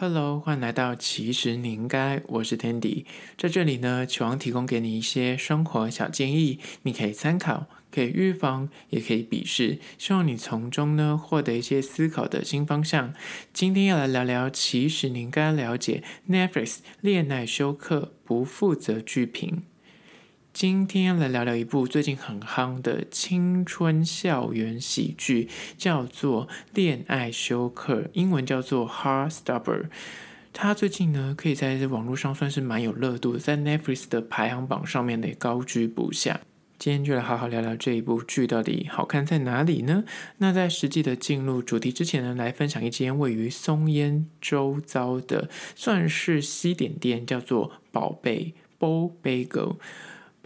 Hello，欢迎来到其实你应该，我是 Tandy，在这里呢，期望提供给你一些生活小建议，你可以参考，可以预防，也可以鄙视，希望你从中呢获得一些思考的新方向。今天要来聊聊，其实你应该了解 Netflix 恋爱休克不负责剧评。今天要来聊聊一部最近很夯的青春校园喜剧，叫做《恋爱休克》，英文叫做《Heartstopper》。它最近呢，可以在网络上算是蛮有热度，在 Netflix 的排行榜上面也高居不下。今天就来好好聊聊这一部剧到底好看在哪里呢？那在实际的进入主题之前呢，来分享一间位于松烟周遭的算是西点店，叫做宝贝 Bo Bagel。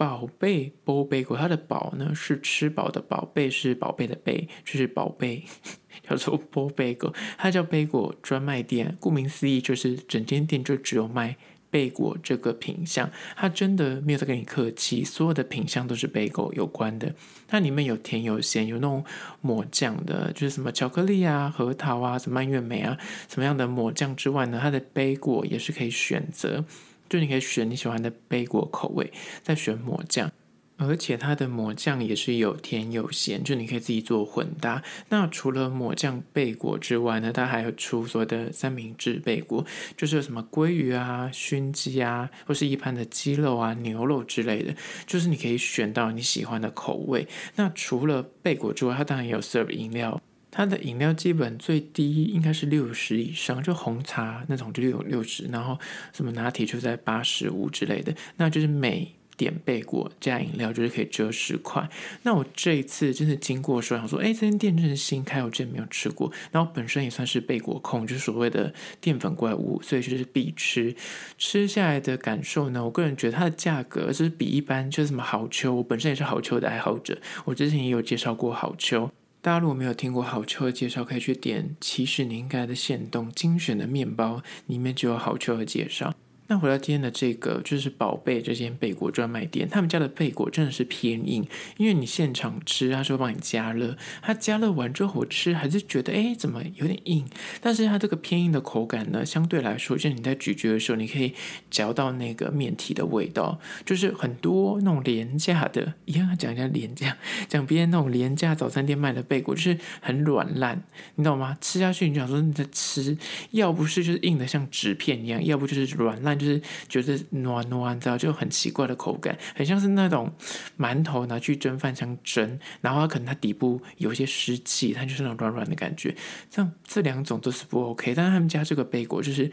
宝贝波贝果，它的宝呢是吃饱的宝贝，是宝贝的贝，就是宝贝 叫做波贝果，它叫贝果专卖店。顾名思义，就是整间店就只有卖贝果这个品项。它真的没有在跟你客气，所有的品项都是贝果有关的。它里面有甜有咸，有那种抹酱的，就是什么巧克力啊、核桃啊、什么蔓越莓啊，什么样的抹酱之外呢，它的贝果也是可以选择。就你可以选你喜欢的贝果口味，再选抹酱，而且它的抹酱也是有甜有咸，就你可以自己做混搭。那除了抹酱贝果之外呢，它还有出所谓的三明治贝果，就是有什么鲑鱼啊、熏鸡啊，或是一般的鸡肉啊、牛肉之类的，就是你可以选到你喜欢的口味。那除了贝果之外，它当然也有 serve 饮料。它的饮料基本最低应该是六十以上，就红茶那种就有六十，然后什么拿铁就在八十五之类的，那就是每点贝果加饮料就是可以折十块。那我这一次真的经过说，想说，哎，这间店真是新开，我之前没有吃过。然后本身也算是贝果控，就是所谓的淀粉怪物，所以就是必吃。吃下来的感受呢，我个人觉得它的价格就是比一般就是什么好秋，我本身也是好秋的爱好者，我之前也有介绍过好秋。大家如果没有听过好车的介绍，可以去点。其实你应该的限动精选的面包里面就有好车的介绍。那回到今天的这个，就是宝贝这间贝果专卖店，他们家的贝果真的是偏硬，因为你现场吃，他说帮你加热，它加热完之后我吃还是觉得，哎，怎么有点硬？但是它这个偏硬的口感呢，相对来说，就是你在咀嚼的时候，你可以嚼到那个面体的味道，就是很多那种廉价的，一样讲一下廉价，讲别人那种廉价早餐店卖的贝果，就是很软烂，你懂吗？吃下去你就想说你在吃，要不是就是硬的像纸片一样，要不就是软烂。就是觉得软软，知道就很奇怪的口感，很像是那种馒头拿去蒸饭像蒸，然后它可能它底部有一些湿气，它就是那种软软的感觉。像这两种都是不 OK，但是他们家这个贝果就是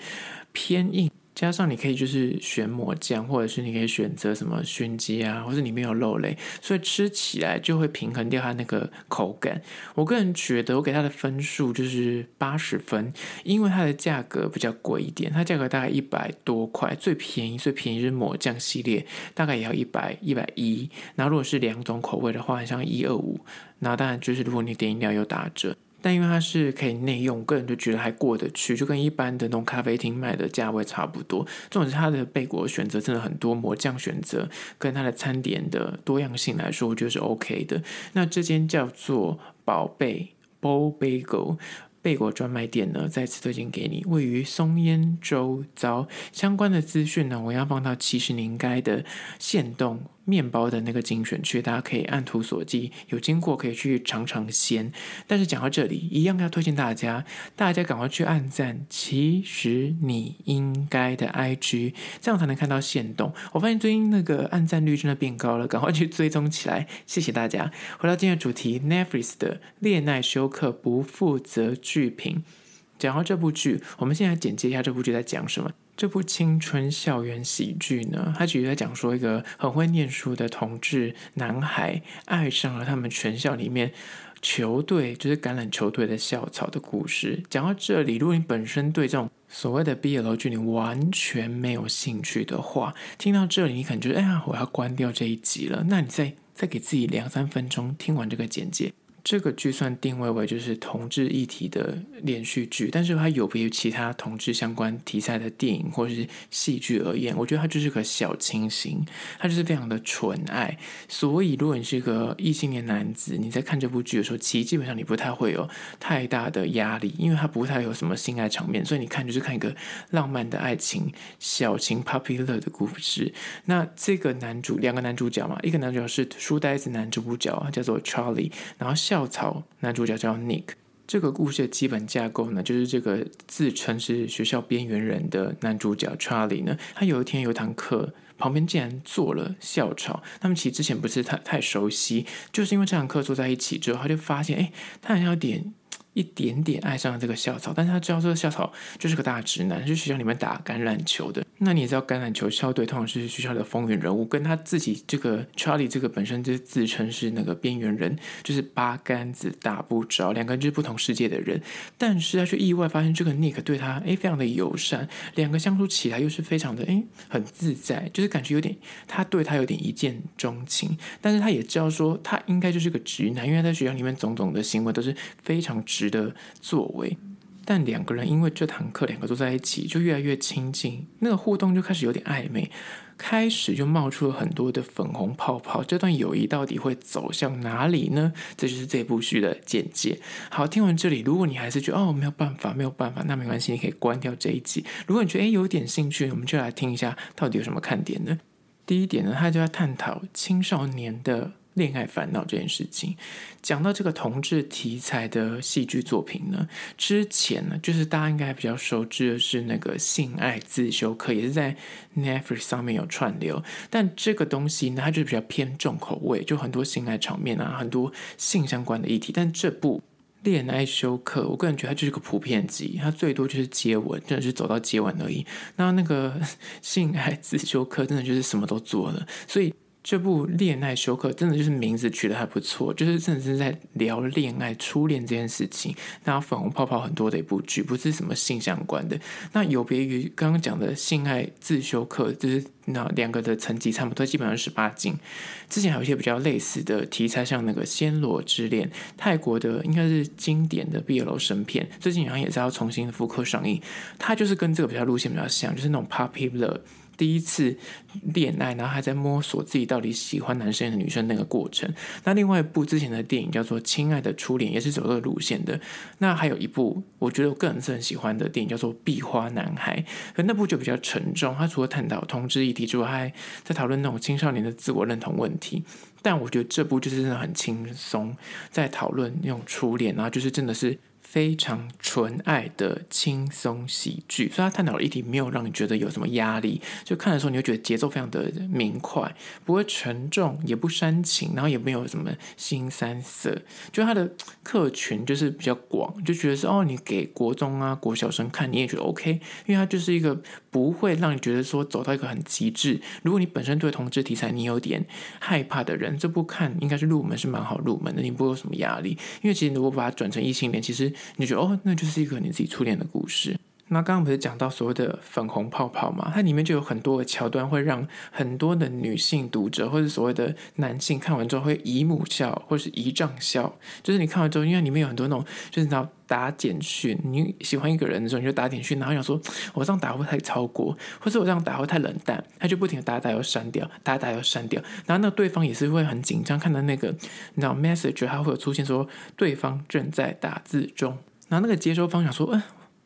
偏硬。加上你可以就是选抹酱，或者是你可以选择什么熏鸡啊，或者里面有肉类，所以吃起来就会平衡掉它那个口感。我个人觉得我给它的分数就是八十分，因为它的价格比较贵一点，它价格大概一百多块，最便宜最便宜是抹酱系列，大概也要一百一百一。然后如果是两种口味的话，像一二五，那当然就是如果你点饮料有打折。但因为它是可以内用，个人就觉得还过得去，就跟一般的那种咖啡厅卖的价位差不多。重点是它的贝果选择真的很多，抹酱选择跟它的餐点的多样性来说，我觉得是 OK 的。那这间叫做宝贝 Bo Bagel 贝果专卖店呢，再次推荐给你，位于松烟周遭。相关的资讯呢，我要放到其实你应该的限动。面包的那个精选区，大家可以按图索骥，有经过可以去尝尝鲜。但是讲到这里，一样要推荐大家，大家赶快去按赞。其实你应该的 IG，这样才能看到限动。我发现最近那个按赞率真的变高了，赶快去追踪起来。谢谢大家。回到今天的主题，Netflix 的恋爱休克不负责剧评。讲到这部剧，我们现在简介一下这部剧在讲什么。这部青春校园喜剧呢，它其实在讲说一个很会念书的同志男孩爱上了他们全校里面球队，就是橄榄球队的校草的故事。讲到这里，如果你本身对这种所谓的 BL 剧你完全没有兴趣的话，听到这里你可能觉得，哎呀，我要关掉这一集了。那你再再给自己两三分钟，听完这个简介。这个剧算定位为就是同志议题的连续剧，但是它有别于其他同志相关题材的电影或者是戏剧而言，我觉得它就是个小清新，它就是非常的纯爱。所以如果你是一个异性恋男子，你在看这部剧的时候，其实基本上你不太会有太大的压力，因为它不太有什么性爱场面，所以你看就是看一个浪漫的爱情小情 puppy love 的故事。那这个男主两个男主角嘛，一个男主角是书呆子男主角，叫做 Charlie，然后校草男主角叫 Nick。这个故事的基本架构呢，就是这个自称是学校边缘人的男主角 Charlie 呢，他有一天有一堂课，旁边竟然坐了校草。他们其实之前不是太太熟悉，就是因为这堂课坐在一起之后，他就发现，哎，他好像有点。一点点爱上了这个校草，但是他知道这个校草就是个大直男，是学校里面打橄榄球的。那你也知道，橄榄球校队通常是学校的风云人物，跟他自己这个 Charlie 这个本身就自称是那个边缘人，就是八竿子打不着，两个人就是不同世界的人。但是他却意外发现，这个 Nick 对他诶非常的友善，两个相处起来又是非常的诶很自在，就是感觉有点他对他有点一见钟情。但是他也知道说，他应该就是个直男，因为他在学校里面种种的行为都是非常直的作为。但两个人因为这堂课，两个坐在一起就越来越亲近，那个互动就开始有点暧昧，开始就冒出了很多的粉红泡泡。这段友谊到底会走向哪里呢？这就是这部剧的简介。好，听完这里，如果你还是觉得哦没有办法，没有办法，那没关系，你可以关掉这一集。如果你觉得诶有点兴趣，我们就来听一下到底有什么看点呢？第一点呢，他就要探讨青少年的。恋爱烦恼这件事情，讲到这个同志题材的戏剧作品呢，之前呢，就是大家应该比较熟知的是那个《性爱自修课》，也是在 Netflix 上面有串流。但这个东西呢，它就比较偏重口味，就很多性爱场面啊，很多性相关的议题。但这部《恋爱修课》，我个人觉得它就是个普遍级，它最多就是接吻，真的是走到接吻而已。那那个 《性爱自修课》真的就是什么都做了，所以。这部恋爱休课真的就是名字取得还不错，就是真的是在聊恋爱、初恋这件事情，那粉红泡泡很多的一部剧，不是什么性相关的。那有别于刚刚讲的性爱自修课，就是那两个的层级差不多，基本上十八禁。之前还有一些比较类似的题材，像那个《暹罗之恋》，泰国的应该是经典的 BL 神片，最近好像也是要重新复刻上映。它就是跟这个比较路线比较像，就是那种 puppy love。第一次恋爱，然后还在摸索自己到底喜欢男生还是女生那个过程。那另外一部之前的电影叫做《亲爱的初恋》，也是走这个路线的。那还有一部，我觉得我个人是很喜欢的电影，叫做《壁花男孩》。可那部就比较沉重，他除了探讨同志议题之外，还在讨论那种青少年的自我认同问题。但我觉得这部就是真的很轻松，在讨论那种初恋，然后就是真的是。非常纯爱的轻松喜剧，所以他探讨的议题没有让你觉得有什么压力，就看的时候你会觉得节奏非常的明快，不会沉重，也不煽情，然后也没有什么新三色，就他的客群就是比较广，就觉得是哦，你给国中啊、国小生看你也觉得 OK，因为他就是一个不会让你觉得说走到一个很极致。如果你本身对同志题材你有点害怕的人，这部看应该是入门是蛮好入门的，你不会有什么压力，因为其实如果把它转成异性恋，其实。你觉得哦，那就是一个你自己初恋的故事。那刚刚不是讲到所谓的粉红泡泡嘛？它里面就有很多的桥段，会让很多的女性读者或者所谓的男性看完之后会姨母笑，或是姨丈笑。就是你看完之后，因为里面有很多那种，就是你要打简讯，你喜欢一个人的时候，你就打简讯，然后想说我这样打会太超过，或者我这样打会太冷淡，他就不停的打打又删掉，打打又删掉。然后那对方也是会很紧张，看到那个你知道 message，它会有出现说对方正在打字中。然后那个接收方想说，嗯、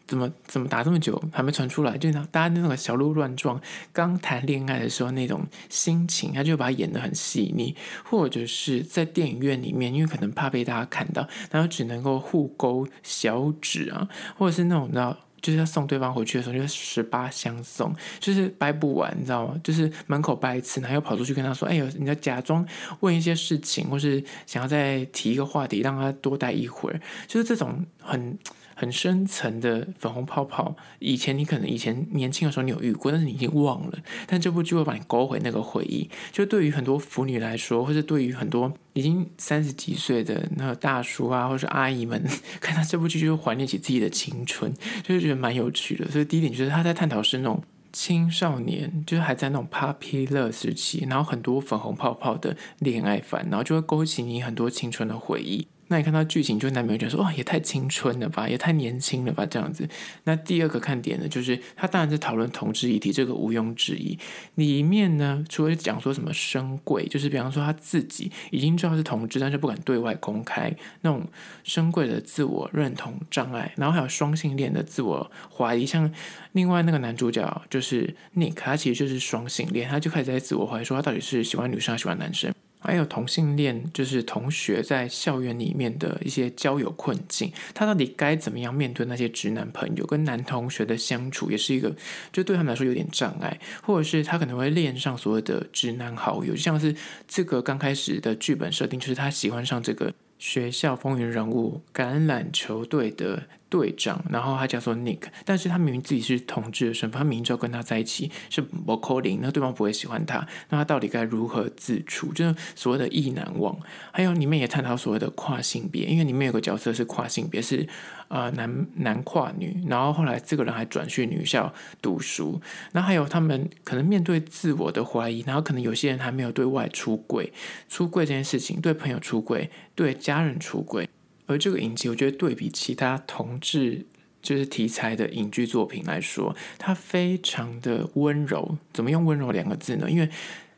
怎么怎么打这么久还没传出来？就那大家那种小鹿乱撞，刚谈恋爱的时候那种心情，他就把它演得很细腻。或者是在电影院里面，因为可能怕被大家看到，然后只能够互勾小指啊，或者是那种你知道，就是要送对方回去的时候，就是十八相送，就是掰不完，你知道吗？就是门口掰一次，然后又跑出去跟他说：“哎呦，你要假装问一些事情，或是想要再提一个话题，让他多待一会儿。”就是这种。很很深层的粉红泡泡，以前你可能以前年轻的时候你有遇过，但是你已经忘了。但这部剧会把你勾回那个回忆。就对于很多腐女来说，或者对于很多已经三十几岁的那个大叔啊，或者阿姨们，看到这部剧就会怀念起自己的青春，就是觉得蛮有趣的。所以第一点就是他在探讨是那种青少年，就是还在那种 puppy love 时期，然后很多粉红泡泡的恋爱番，然后就会勾起你很多青春的回忆。那你看到剧情，就难免觉得说，哇，也太青春了吧，也太年轻了吧，这样子。那第二个看点呢，就是他当然是讨论同志议题，这个毋庸置疑。里面呢，除了讲说什么深柜，就是比方说他自己已经知道是同志，但是不敢对外公开那种深柜的自我认同障碍，然后还有双性恋的自我怀疑。像另外那个男主角就是 Nick，他其实就是双性恋，他就开始在自我怀疑，说他到底是喜欢女生还是喜欢男生。还有同性恋，就是同学在校园里面的一些交友困境，他到底该怎么样面对那些直男朋友跟男同学的相处，也是一个就对他们来说有点障碍，或者是他可能会恋上所谓的直男好友，就像是这个刚开始的剧本设定，就是他喜欢上这个学校风云人物橄榄球队的。队长，然后他叫做 Nick，但是他明明自己是同志的身份，他明知道跟他在一起是不可能，那对方不会喜欢他，那他到底该如何自处？就是所谓的意难忘。还有里面也探讨所谓的跨性别，因为里面有个角色是跨性别，是啊、男男跨女，然后后来这个人还转去女校读书。那还有他们可能面对自我的怀疑，然后可能有些人还没有对外出轨，出柜这件事情，对朋友出轨，对家人出轨。而这个影集，我觉得对比其他同志就是题材的影剧作品来说，它非常的温柔。怎么用温柔两个字呢？因为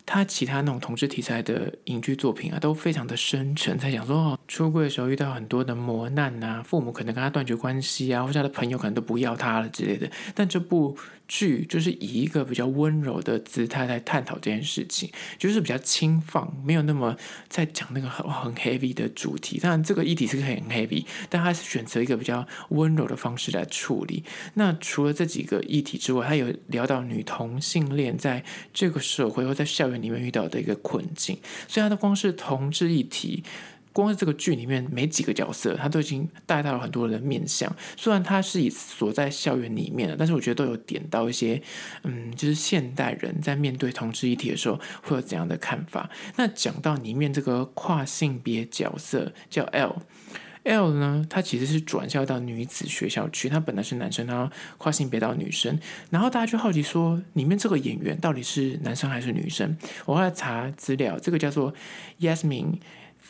它其他那种同志题材的影剧作品啊，都非常的深沉，在讲说哦，出柜的时候遇到很多的磨难啊，父母可能跟他断绝关系啊，或者他的朋友可能都不要他了之类的。但这部剧就是以一个比较温柔的姿态来探讨这件事情，就是比较轻放，没有那么在讲那个很很 heavy 的主题。当然，这个议题是很 heavy，但他是选择一个比较温柔的方式来处理。那除了这几个议题之外，他有聊到女同性恋在这个社会或在校园里面遇到的一个困境。所以，他的光是同志议题。光是这个剧里面没几个角色，他都已经带到了很多人的面相。虽然他是以所在校园里面的，但是我觉得都有点到一些，嗯，就是现代人在面对同志议题的时候会有怎样的看法。那讲到里面这个跨性别角色叫 L，L 呢，他其实是转校到女子学校去，他本来是男生，然后跨性别到女生。然后大家就好奇说，里面这个演员到底是男生还是女生？我后来查资料，这个叫做 Yasmin。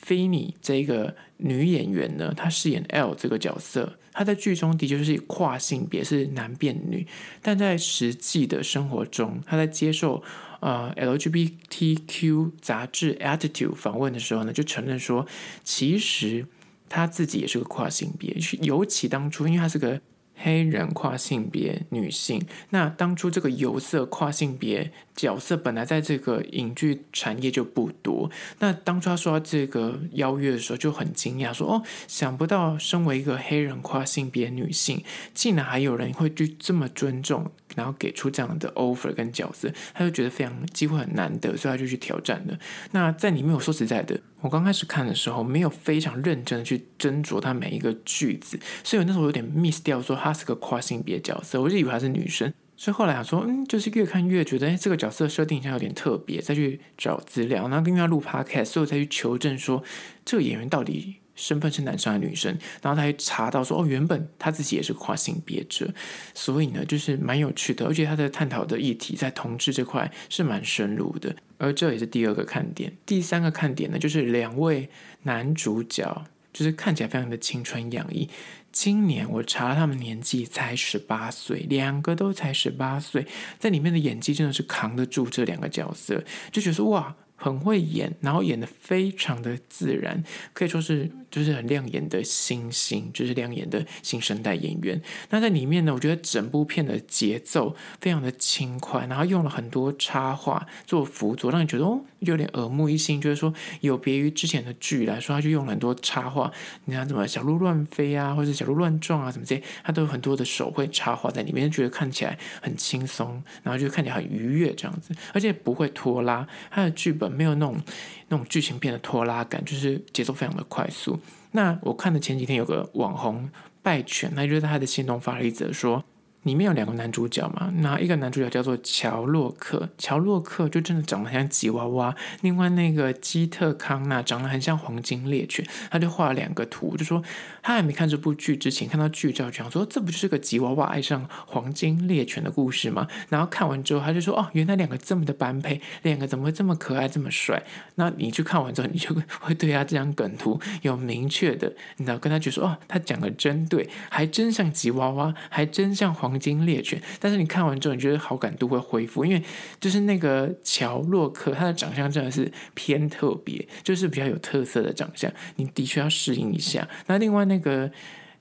菲尼这个女演员呢，她饰演 L 这个角色，她在剧中的确是跨性别，是男变女，但在实际的生活中，她在接受呃 LGBTQ 杂志 Attitude 访问的时候呢，就承认说，其实她自己也是个跨性别，尤其当初，因为她是个。黑人跨性别女性，那当初这个有色跨性别角色本来在这个影剧产业就不多。那当初他说这个邀约的时候就很惊讶，说：“哦，想不到身为一个黑人跨性别女性，竟然还有人会去这么尊重，然后给出这样的 offer 跟角色。”他就觉得非常机会很难得，所以他就去挑战了。那在里面，我说实在的。我刚开始看的时候，没有非常认真的去斟酌他每一个句子，所以那时候有点 miss 掉，说他是个跨性别角色，我就以为他是女生。所以后来想说，嗯，就是越看越觉得，哎，这个角色设定一下有点特别，再去找资料，然后跟他录 podcast，所以我再去求证说，这个演员到底。身份是男生还是女生？然后他还查到说，哦，原本他自己也是跨性别者，所以呢，就是蛮有趣的。而且他的探讨的议题在同志这块是蛮深入的，而这也是第二个看点。第三个看点呢，就是两位男主角，就是看起来非常的青春洋溢。今年我查他们年纪才十八岁，两个都才十八岁，在里面的演技真的是扛得住这两个角色，就觉得哇。很会演，然后演得非常的自然，可以说是就是很亮眼的新星，就是亮眼的新生代演员。那在里面呢，我觉得整部片的节奏非常的轻快，然后用了很多插画做辅佐，让你觉得哦有点耳目一新。就是说有别于之前的剧来说，他就用了很多插画，你看什么小鹿乱飞啊，或者小鹿乱撞啊什么这些，他都有很多的手绘插画在里面，觉得看起来很轻松，然后就看起来很愉悦这样子，而且不会拖拉，他的剧本。没有那种那种剧情片的拖拉感，就是节奏非常的快速。那我看的前几天有个网红拜犬，那就是他的行动发了一则说：“里面有两个男主角嘛，那一个男主角叫做乔洛克，乔洛克就真的长得很像吉娃娃。另外那个基特康纳长得很像黄金猎犬，他就画了两个图，就说他还没看这部剧之前，看到剧照讲说这不就是个吉娃娃爱上黄金猎犬的故事吗？然后看完之后，他就说哦，原来两个这么的般配，两个怎么会这么可爱这么帅？那你去看完之后，你就会对他这张梗图有明确的，你知道跟他就说哦，他讲的真对，还真像吉娃娃，还真像黄金猎犬。但是你看完之后，你觉得好感度会恢复，因为就是那个乔洛克，他的长相真的是偏特别，就是比较有特色的长相，你的确要适应一下。那另外那个。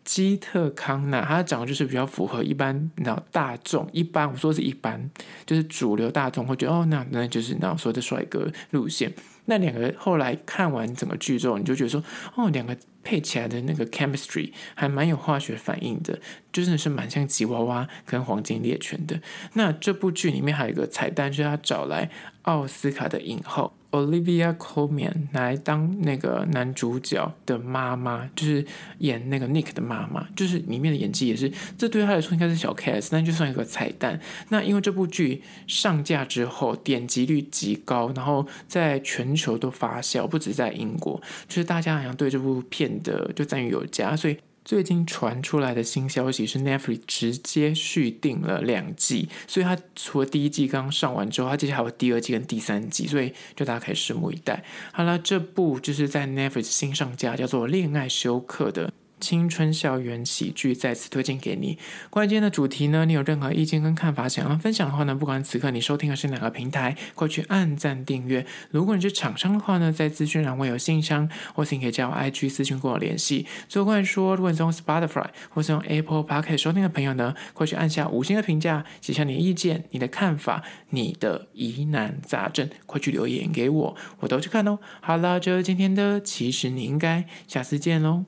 基特康纳，他长得就是比较符合一般，你知道大众一般，我说是一般，就是主流大众会觉得哦，那那就是那说的帅哥路线。那两个后来看完整个剧之后，你就觉得说，哦，两个配起来的那个 chemistry 还蛮有化学反应的，就真的是蛮像吉娃娃跟黄金猎犬的。那这部剧里面还有一个彩蛋，就是他找来奥斯卡的影后。Olivia Colman 来当那个男主角的妈妈，就是演那个 Nick 的妈妈，就是里面的演技也是，这对他来说应该是小 case，那就算一个彩蛋。那因为这部剧上架之后点击率极高，然后在全球都发酵，不止在英国，就是大家好像对这部片的就赞誉有加，所以。最近传出来的新消息是，Netflix 直接续订了两季，所以它除了第一季刚上完之后，它接下来还有第二季跟第三季，所以就大家可以拭目以待。好了，这部就是在 Netflix 新上架，叫做《恋爱休克》的。青春校园喜剧再次推荐给你。关于今天的主题呢，你有任何意见跟看法想要分享的话呢，不管此刻你收听的是哪个平台，快去按赞订阅。如果你是厂商的话呢，在资讯栏会有信箱，或是你可以加我 IG 私讯跟我联系。最后关于说，如果你是用 Spotify 或是用 Apple Podcast 收听的朋友呢，快去按下五星的评价，写下你的意见、你的看法、你的疑难杂症，快去留言给我，我都去看哦。好了，就今天的，其实你应该下次见喽。